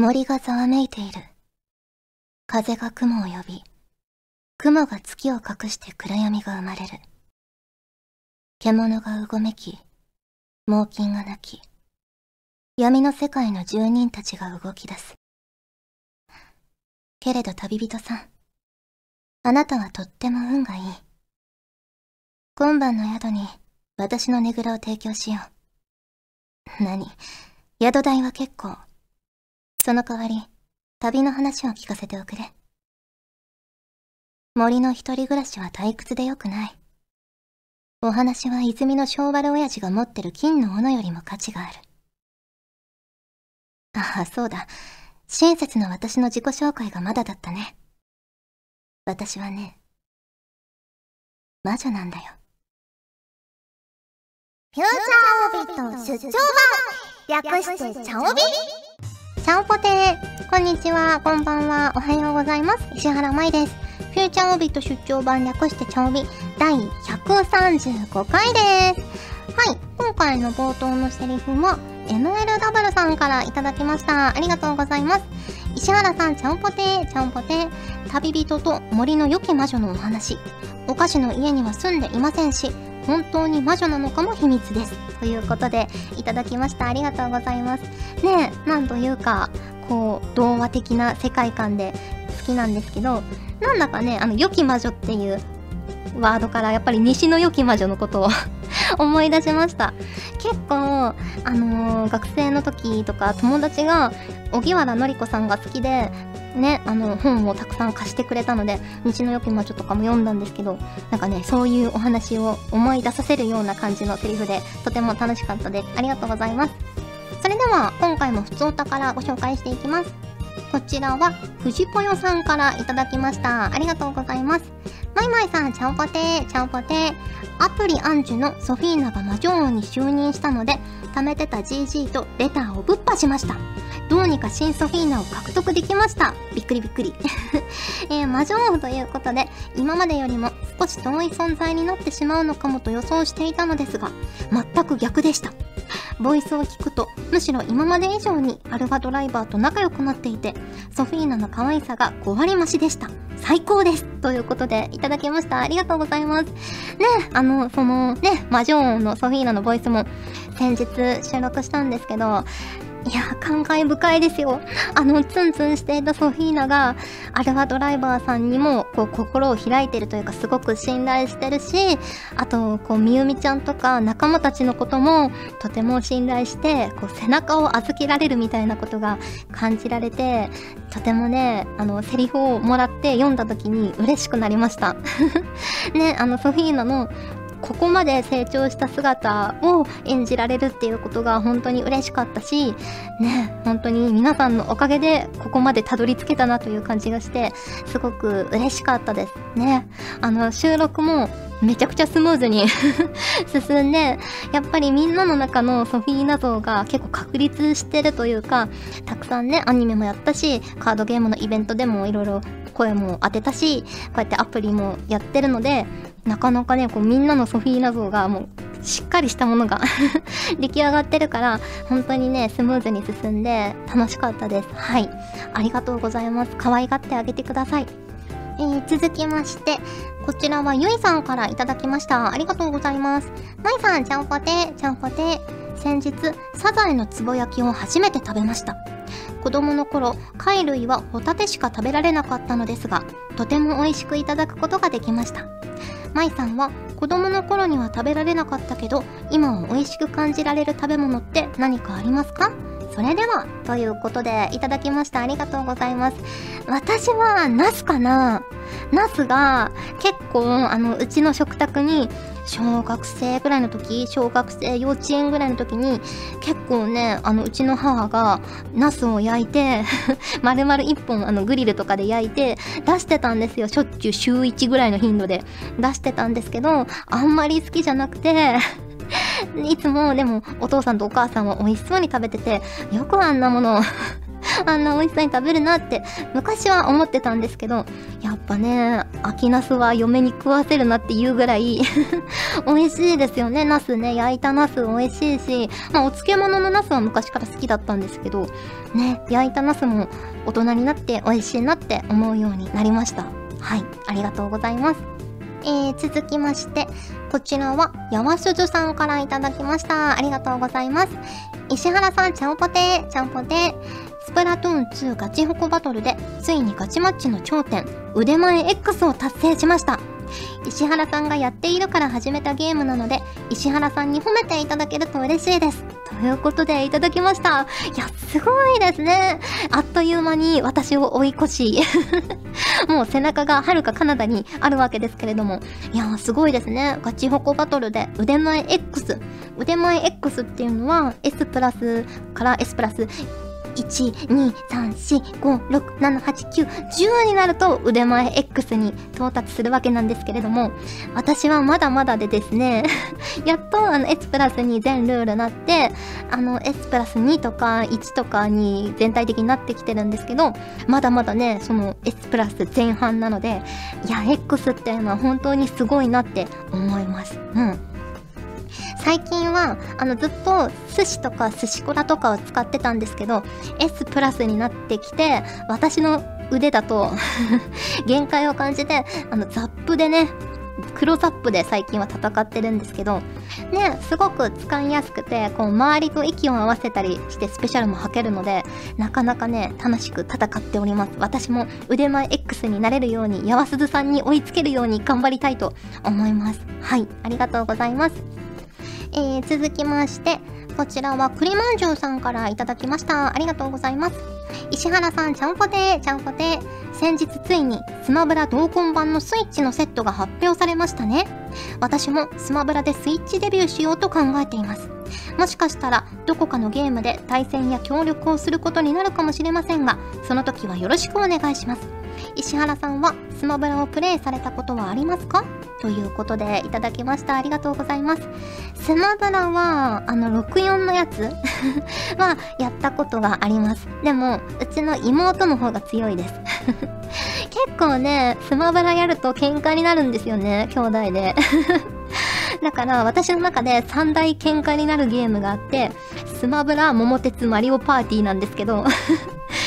森がざわめいている。風が雲を呼び、雲が月を隠して暗闇が生まれる。獣がうごめき、猛禽が鳴き、闇の世界の住人たちが動き出す。けれど旅人さん、あなたはとっても運がいい。今晩の宿に私のねぐらを提供しよう。何？宿代は結構。その代わり、旅の話を聞かせておくれ。森の一人暮らしは退屈でよくない。お話は泉の小原親父が持ってる金の斧よりも価値がある。ああ、そうだ。親切な私の自己紹介がまだだったね。私はね、魔女なんだよ。フューチャーオビット出張版略してチャオビチャオポテーこんにちは、こんばんは、おはようございます。石原舞です。フューチャーオビット出張版略してチャオビ第135回です。はい、今回の冒頭のセリフも MLW さんからいただきました。ありがとうございます。石原さん、ちゃんぽてー、ちゃんぽてー。旅人と森の良き魔女のお話。お菓子の家には住んでいませんし、本当に魔女なのかも秘密です。ということで、いただきました。ありがとうございます。ねえ、なんというか、こう、童話的な世界観で好きなんですけど、なんだかね、あの、良き魔女っていうワードからやっぱり西の良き魔女のことを 思い出しました結構あのー、学生の時とか友達が荻原紀子さんが好きでね、あの本をたくさん貸してくれたので道の良き魔女とかも読んだんですけどなんかねそういうお話を思い出させるような感じのセリフでとても楽しかったです。ありがとうございます。それでは今回も普通お宝ご紹介していきます。こちらは藤ぽよさんからいただきました。ありがとうございます。マイマイさん、ちゃんぽてー、ちゃんぽてー。アプリアンジュのソフィーナが魔女王に就任したので、貯めてた GG とレターをぶっ破しました。どうにか新ソフィーナを獲得できました。びっくりびっくり。えー、魔女王ということで、今までよりも少し遠い存在になってしまうのかもと予想していたのですが、全く逆でした。ボイスを聞くと、むしろ今まで以上にアルファドライバーと仲良くなっていて、ソフィーナの可愛さが5割増しでした。最高ですということで、いただきました。ありがとうございます。ね、あの、そのね、魔女王のソフィーナのボイスも先日収録したんですけど、いや、感慨深いですよ。あの、ツンツンしていたソフィーナが、アルファドライバーさんにも、こう、心を開いてるというか、すごく信頼してるし、あと、こう、みゆみちゃんとか仲間たちのことも、とても信頼して、こう、背中を預けられるみたいなことが感じられて、とてもね、あの、セリフをもらって読んだ時に嬉しくなりました。ね、あの、ソフィーナの、ここまで成長した姿を演じられるっていうことが本当に嬉しかったし、ね、本当に皆さんのおかげでここまでたどり着けたなという感じがして、すごく嬉しかったです。ね。あの、収録もめちゃくちゃスムーズに 進んで、やっぱりみんなの中のソフィーナ像が結構確立してるというか、たくさんね、アニメもやったし、カードゲームのイベントでもいろいろ声も当てたし、こうやってアプリもやってるので、なかなかね、こうみんなのソフィーナ像がもうしっかりしたものが 出来上がってるから、本当にね、スムーズに進んで楽しかったです。はい。ありがとうございます。可愛がってあげてください。えー、続きまして、こちらはゆいさんからいただきました。ありがとうございます。まいさん、ちゃんぽて、ちゃんぽて。先日、サザエのつぼ焼きを初めて食べました。子供の頃貝類はホタテしか食べられなかったのですがとても美味しくいただくことができました舞さんは子供の頃には食べられなかったけど今は美味しく感じられる食べ物って何かありますか？それでは、ということで、いただきました。ありがとうございます。私は、ナスかなナスが、結構、あの、うちの食卓に、小学生ぐらいの時、小学生幼稚園ぐらいの時に、結構ね、あの、うちの母が、ナスを焼いて 丸々一本、あの、グリルとかで焼いて、出してたんですよ。しょっちゅう週1ぐらいの頻度で出してたんですけど、あんまり好きじゃなくて いつもでもお父さんとお母さんは美味しそうに食べてて、よくあんなものあんな美味しそうに食べるなって昔は思ってたんですけど、やっぱね、秋ナスは嫁に食わせるなっていうぐらい 美味しいですよね、ナスね。焼いたナス美味しいし、まあお漬物のナスは昔から好きだったんですけど、ね、焼いたナスも大人になって美味しいなって思うようになりました。はい、ありがとうございます。えー、続きまして、こちらは、やわすずさんからいただきました。ありがとうございます。石原さん、ちゃんぽてー、ちゃんぽてー。スプラトゥーン2ガチホコバトルでついにガチマッチの頂点腕前 X を達成しました。石原さんがやっているから始めたゲームなので石原さんに褒めていただけると嬉しいです。ということでいただきました。いやすごいですね。あっという間に私を追い越し。もう背中がはるかカナダにあるわけですけれども。いやすごいですね。ガチホコバトルで腕前 X 腕前 X っていうのは S プラスから S プラス。1,2,3,4,5,6,7,8,9,10になると腕前 X に到達するわけなんですけれども、私はまだまだでですね やっとあの S プラスに全ルールなって、あの S プラス2とか1とかに全体的になってきてるんですけど、まだまだね、その S プラス前半なので、いや、X っていうのは本当にすごいなって思います。うん。最近はあのずっと寿司とか寿司コラとかを使ってたんですけど S プラスになってきて私の腕だと 限界を感じてあのザップでねクローズアップで最近は戦ってるんですけどねすごく使いやすくてこう周りと息を合わせたりしてスペシャルも吐けるのでなかなかね楽しく戦っております。私も腕前 X になれるようにやわすずさんに追いつけるように頑張りたいと思います。はいありがとうございます。えー、続きまして、こちらは栗まんじゅうさんからいただきました。ありがとうございます。石原さん、ちゃんぽて、ちゃんぽて。先日ついにスマブラ同梱版のスイッチのセットが発表されましたね。私もスマブラでスイッチデビューしようと考えています。もしかしたらどこかのゲームで対戦や協力をすることになるかもしれませんが、その時はよろしくお願いします。石原さんはスマブラをプレイされたことはありますか？ということでいただきました。ありがとうございます。スマブラは、あの、64のやつ はやったことがあります。でも、うちの妹の方が強いです。結構ね、スマブラやると喧嘩になるんですよね、兄弟で。だから私の中で3大喧嘩になるゲームがあって、スマブラ、桃鉄、マリオパーティーなんですけど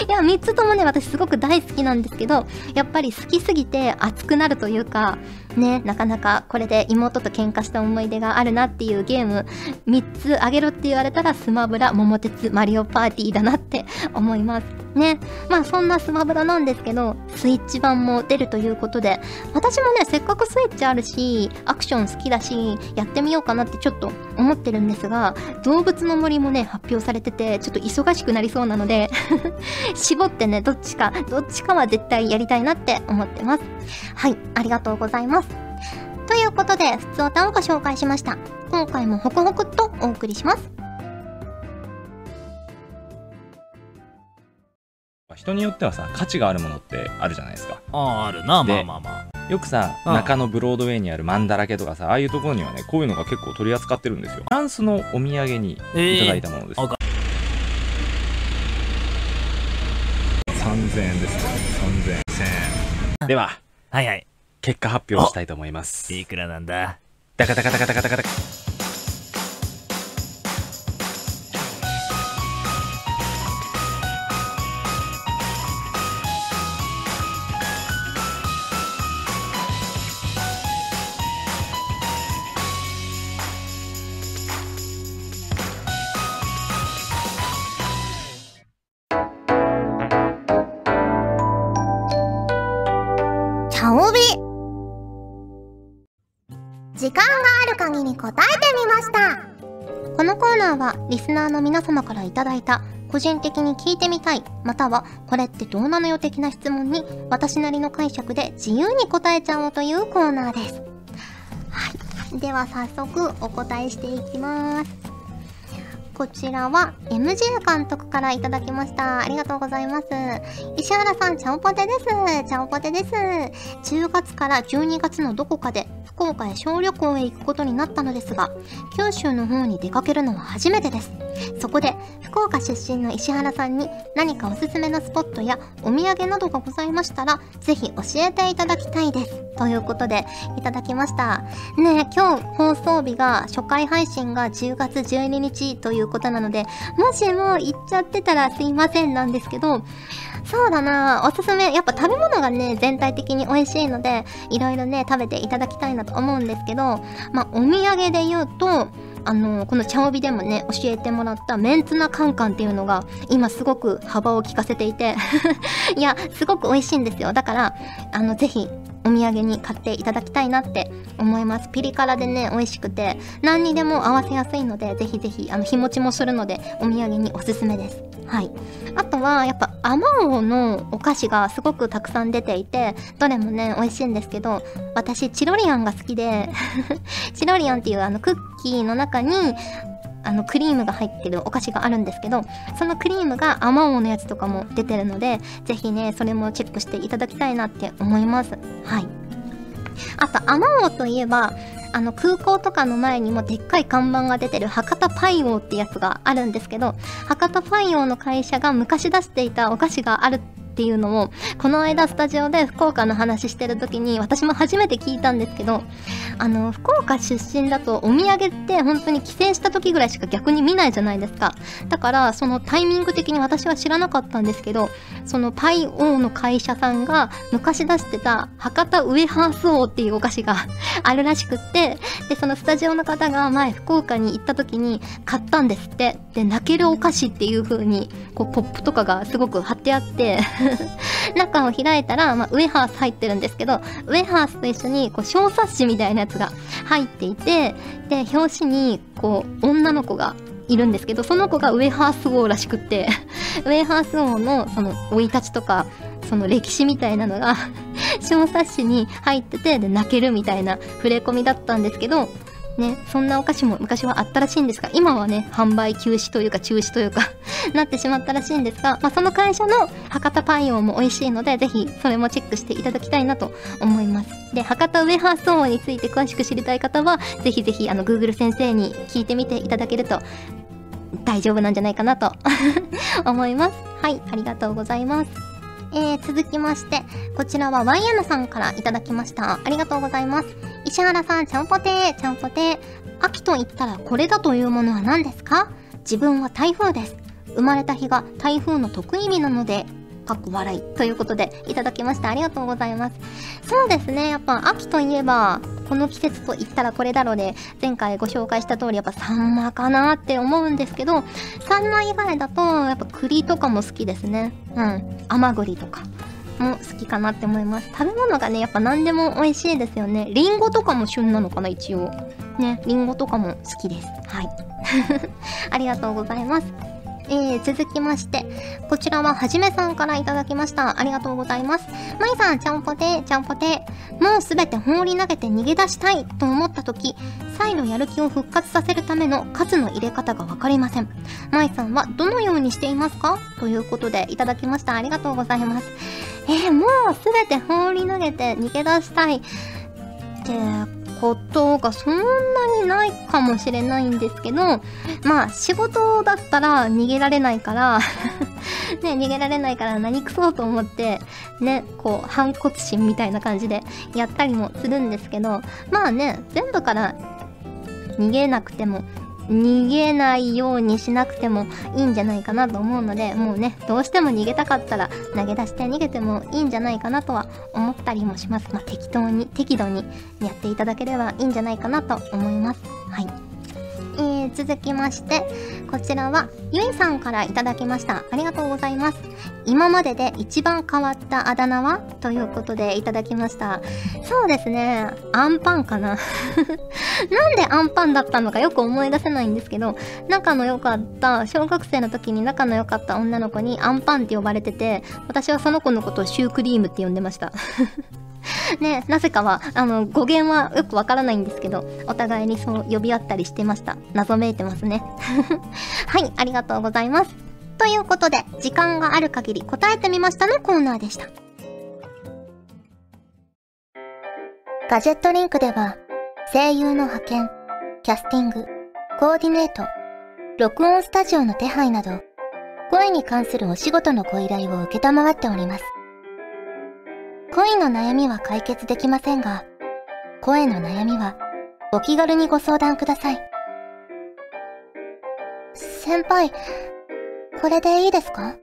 いや、3つともね、私すごく大好きなんですけど、やっぱり好きすぎて熱くなるというか、ね、なかなかこれで妹と喧嘩した思い出があるなっていうゲーム、3つあげろって言われたらスマブラ、桃鉄、マリオパーティーだなって思います。ね。まあそんなスマブラなんですけど、スイッチ版も出るということで、私もね、せっかくスイッチあるし、アクション好きだし、やってみようかなってちょっと思ってるんですが、動物の森もね、発表されてて、ちょっと忙しくなりそうなので 絞ってね、どっちか、どっちかは絶対やりたいなって思ってます。はい、ありがとうございます。ということで、普通歌をご紹介しました。今回もホクホクとお送りします。人によってはさ価値があるものってあるじゃないですか。あああるな。まあまあまあ。よくさ中野ブロードウェイにあるマンだらけとかさああいうところにはねこういうのが結構取り扱ってるんですよ。フランスのお土産にいただいたものです、えー、3000円です。3000円円。でははいはい。結果発表したいと思います。いくらなんだ？ダカダカダカダカダカダカ時間がある限り答えてみました。このコーナーはリスナーの皆様から頂いた個人的に聞いてみたいまたはこれってどうなのよ的な質問に私なりの解釈で自由に答えちゃおうというコーナーです。はい。では早速お答えしていきます。こちらは MJ 監督からいただきました。ありがとうございます。石原さん、ちゃんぽてです。ちゃんぽてです。10月から12月のどこかで福岡へ小旅行へ行くことになったのですが、九州の方に出かけるのは初めてです。そこで、福岡出身の石原さんに何かおすすめのスポットやお土産などがございましたら、ぜひ教えていただきたいです。ということで、いただきました。ねえ、今日放送日が、初回配信が10月12日ということなので、もしも行っちゃってたらすいませんなんですけど、そうだなおすすめ、やっぱ食べ物がね、全体的に美味しいので、いろいろね、食べていただきたいなと思うんですけど、まあ、お土産で言うと、あのこの茶帯でもね、教えてもらったメンツナカンカンっていうのが、今すごく幅を利かせていて、いや、すごく美味しいんですよ。だから、あの、ぜひ、お土産に買っていただきたいなって思います。ピリ辛でね、美味しくて、何にでも合わせやすいので、ぜひぜひ、あの、日持ちもするので、お土産におすすめです。はい。あとは、やっぱ、アマオのお菓子がすごくたくさん出ていて、どれもね、美味しいんですけど、私、チロリアンが好きで、チロリアンっていうあの、クッキーの中に、あのクリームが入ってるお菓子があるんですけどそのクリームがアマオのやつとかも出てるのでぜひねそれもチェックしていただきたいなって思いますはいあとアマオといえばあの空港とかの前にもでっかい看板が出てる博多パイオーってやつがあるんですけど博多パイオーの会社が昔出していたお菓子があるっていうのをこの間スタジオで福岡の話してる時に私も初めて聞いたんですけどあの福岡出身だとお土産って本当に帰省した時ぐらいしか逆に見ないじゃないですか。だからそのタイミング的に私は知らなかったんですけどそのパイオーの会社さんが昔出してた博多ウエハースオーっていうお菓子が あるらしくってでそのスタジオの方が前福岡に行った時に買ったんですって。で泣けるお菓子っていう風にこうポップとかがすごく貼ってあって 中を開いたら、まあ、ウエハース入ってるんですけどウエハースと一緒にこう小冊子みたいなやつが入っていてで表紙にこう女の子がいるんですけどその子がウエハース王らしくって ウエハース王のその生い立ちとかその歴史みたいなのが小冊子に入っててで泣けるみたいな触れ込みだったんですけどね、そんなお菓子も昔はあったらしいんですが、今はね、販売休止というか中止というか なってしまったらしいんですが、まあ、その会社の博多パイオンも美味しいので、ぜひそれもチェックしていただきたいなと思います。で、博多ウエハース王について詳しく知りたい方は、ぜひぜひ、あの、Google 先生に聞いてみていただけると、大丈夫なんじゃないかなと 思います。はい、ありがとうございます。えー、続きまして、こちらは YN さんからいただきました。ありがとうございます。石原さん、ちゃんぽてー、ちゃんぽてー。秋と言ったらこれだというものは何ですか？自分は台風です。生まれた日が台風の得意日なので、かっこ笑い。ということで、いただきました。ありがとうございます。そうですね。やっぱ秋といえば、この季節と言ったらこれだろうで、前回ご紹介した通り、やっぱサンマかなって思うんですけど、サンマ以外だと、やっぱ栗とかも好きですね。うん。甘栗とか。も好きかなって思います。食べ物がね、やっぱ何でも美味しいですよね。りんごとかも旬なのかな、一応。ね、りんごとかも好きです。はい。ありがとうございます。えー、続きまして、こちらははじめさんから頂きました。ありがとうございます。まいさん、ちゃんぽて、ちゃんぽて。もうすべて放り投げて逃げ出したいと思った時、再度やる気を復活させるための数の入れ方がわかりません。マイさんはどのようにしていますか？ということでいただきました。ありがとうございます。えー、もうすべて放り投げて逃げ出したいってことがそんなにないかもしれないんですけど、まあ仕事だったら逃げられないから ね、逃げられないから何くそうと思って、ね、こう反骨心みたいな感じでやったりもするんですけど、まあね、全部から逃げなくても逃げないようにしなくてもいいんじゃないかなと思うのでもうねどうしても逃げたかったら投げ出して逃げてもいいんじゃないかなとは思ったりもします。まあ適当に適度にやっていただければいいんじゃないかなと思います。はい。えー、続きましてこちらはゆいさんからいただきました。ありがとうございます。今までで一番変わったあだ名は？ということでいただきました。そうですね。アンパンかな。なんでアンパンだったのかよく思い出せないんですけど仲の良かった小学生の時に仲の良かった女の子にアンパンって呼ばれてて私はその子のことをシュークリームって呼んでました。ねなぜかは、あの、語源はよくわからないんですけど、お互いにそう呼び合ったりしてました。謎めいてますね。はい、ありがとうございます。ということで、時間がある限り答えてみましたのコーナーでした。ガジェットリンクでは、声優の派遣、キャスティング、コーディネート、録音スタジオの手配など、声に関するお仕事のご依頼を受けたまわっております。恋の悩みは解決できませんが、声の悩みはお気軽にご相談ください。先輩、これでいいですか？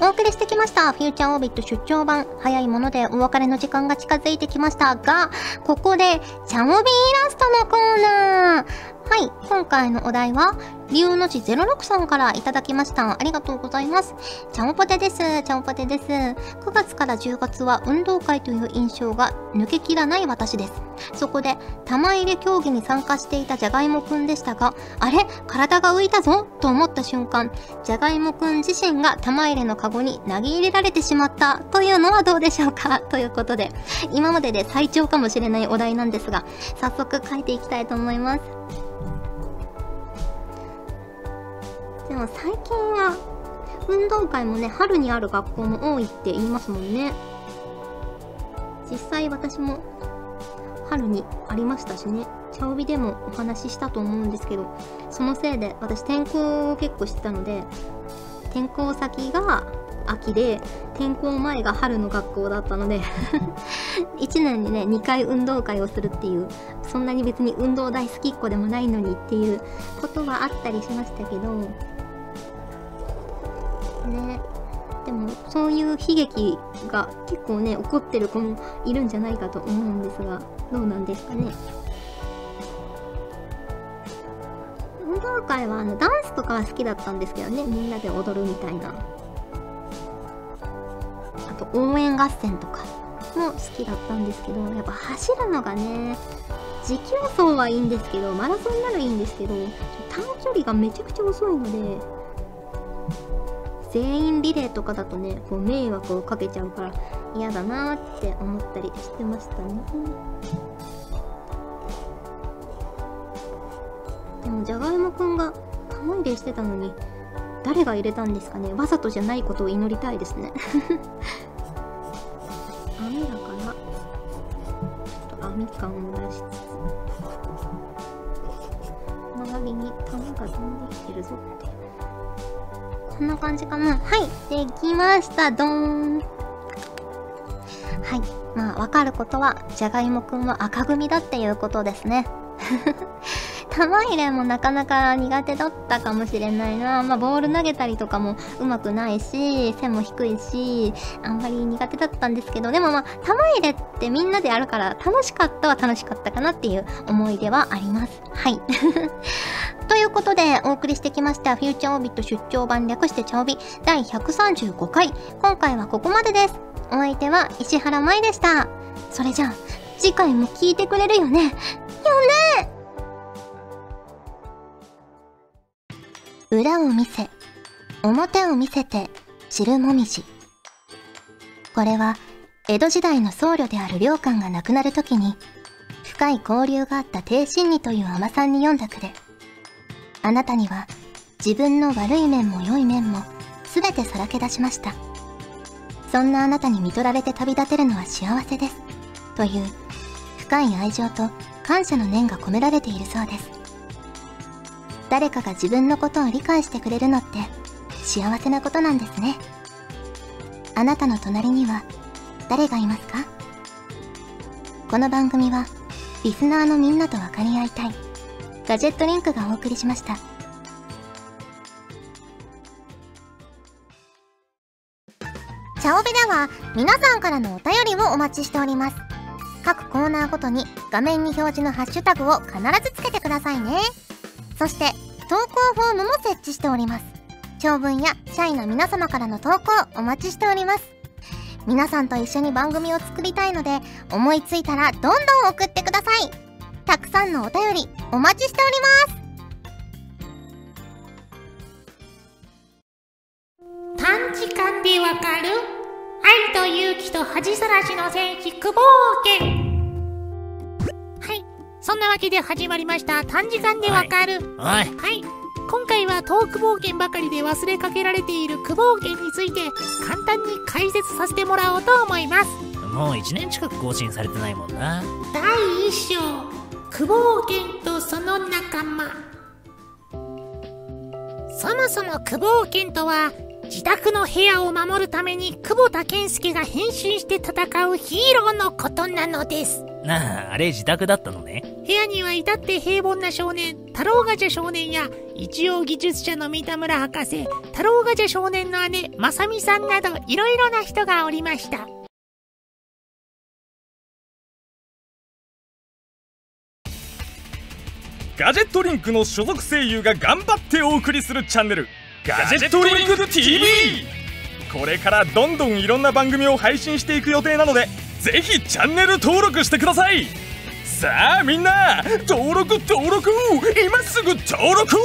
お送りしてきました。フューチャーオービット出張版。早いものでお別れの時間が近づいてきましたが、ここで、チャオビーイラストのコーナー。はい、今回のお題は、理由の字06さんからいただきました。ありがとうございます。ちゃんぽてです。ちゃんぽてです。9月から10月は運動会という印象が抜けきらない私です。そこで、玉入れ競技に参加していたじゃがいもくんでしたが、あれ体が浮いたぞと思った瞬間、じゃがいもくん自身が玉入れのカゴに投げ入れられてしまったというのはどうでしょうか？ということで、今までで最長かもしれないお題なんですが、早速書いていきたいと思います。でも最近は運動会もね春にある学校も多いって言いますもんね。実際私も春にありましたしね。茶帯でもお話ししたと思うんですけどそのせいで私転校を結構してたので転校先が秋で転校前が春の学校だったので 1年にね2回運動会をするっていうそんなに別に運動大好きっ子でもないのにっていうことはあったりしましたけどね。でもそういう悲劇が結構ね起こってる子もいるんじゃないかと思うんですがどうなんですかね。運動会はあのダンスとかは好きだったんですけどね。みんなで踊るみたいな。あと応援合戦とかも好きだったんですけどやっぱ走るのがね持久走はいいんですけどマラソンならいいんですけど短距離がめちゃくちゃ遅いので全員リレーとかだとねこう迷惑をかけちゃうから嫌だなって思ったりしてましたね。でもじゃがいもくんが玉入れしてたのに誰が入れたんですかね。わざとじゃないことを祈りたいですね。網だから。ちょっと網感を感じかなはいできました。どーんはいまあわかることはじゃがいもくんは赤組だっていうことですね。玉入れもなかなか苦手だったかもしれないな。まあ、ボール投げたりとかもうまくないし、背も低いし、あんまり苦手だったんですけど、でもまあ、玉入れってみんなでやるから楽しかったは楽しかったかなっていう思い出はあります。はい。ということで、お送りしてきました、フューチャーオービット出張版略してチャオビ第135回。今回はここまでです。お相手は石原舞でした。それじゃあ、次回も聞いてくれるよね。よね裏を見せ、表を見せて知るもみじ。これは、江戸時代の僧侶である良寛が亡くなる時に、深い交流があった低心理という尼さんに読んだ句で、あなたには自分の悪い面も良い面も全てさらけ出しました。そんなあなたに見取られて旅立てるのは幸せです。という深い愛情と感謝の念が込められているそうです。誰かが自分のことを理解してくれるのって幸せなことなんですね。あなたの隣には誰がいますか？この番組はリスナーのみんなと分かり合いたいガジェットリンクがお送りしました。チャオベでは皆さんからのお便りをお待ちしております。各コーナーごとに画面に表示のハッシュタグを必ずつけてくださいね。そして投稿フォームも設置しております。長文や社員の皆様からの投稿お待ちしております。皆さんと一緒に番組を作りたいので思いついたらどんどん送ってください。たくさんのお便りお待ちしております。短時間でわかる愛と勇気と恥さらしの戦士久保家そんなわけで始まりました。短時間でわかる。おい。はい。今回はトーク冒険ばかりで忘れかけられている久保家について簡単に解説させてもらおうと思います。もう1年近く更新されてないもんな。第一章。久保健とその仲間。そもそも久保健とは自宅の部屋を守るために久保田健介が変身して戦うヒーローのことなのですなああれ自宅だったのね。部屋には至って平凡な少年太郎ガチャ少年や一応技術者の三田村博士太郎ガチャ少年の姉正美さんなどいろいろな人がおりました。ガジェットリンクの所属声優が頑張ってお送りするチャンネルガジェットリンク TV これからどんどんいろんな番組を配信していく予定なのでぜひチャンネル登録してください。さあみんな登録登録。今すぐ登録